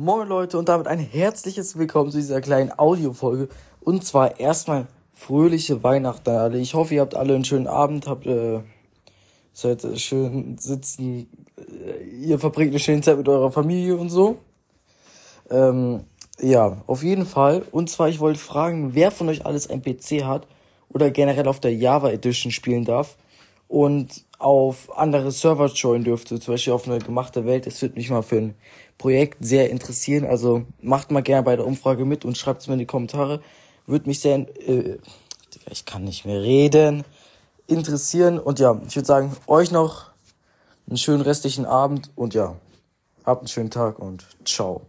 Moin Leute und damit ein herzliches Willkommen zu dieser kleinen Audiofolge. Und zwar erstmal fröhliche Weihnachten alle. Ich hoffe, ihr habt alle einen schönen Abend, habt äh, seid schön sitzen, äh, ihr verbringt eine schöne Zeit mit eurer Familie und so. Ähm, ja, auf jeden Fall. Und zwar, ich wollte fragen, wer von euch alles ein PC hat oder generell auf der Java Edition spielen darf und auf andere Server joinen dürfte, zum Beispiel auf eine gemachte Welt. Das würde mich mal für ein Projekt sehr interessieren. Also macht mal gerne bei der Umfrage mit und schreibt es mir in die Kommentare. Würde mich sehr, äh, ich kann nicht mehr reden, interessieren. Und ja, ich würde sagen, euch noch einen schönen restlichen Abend und ja, habt einen schönen Tag und ciao.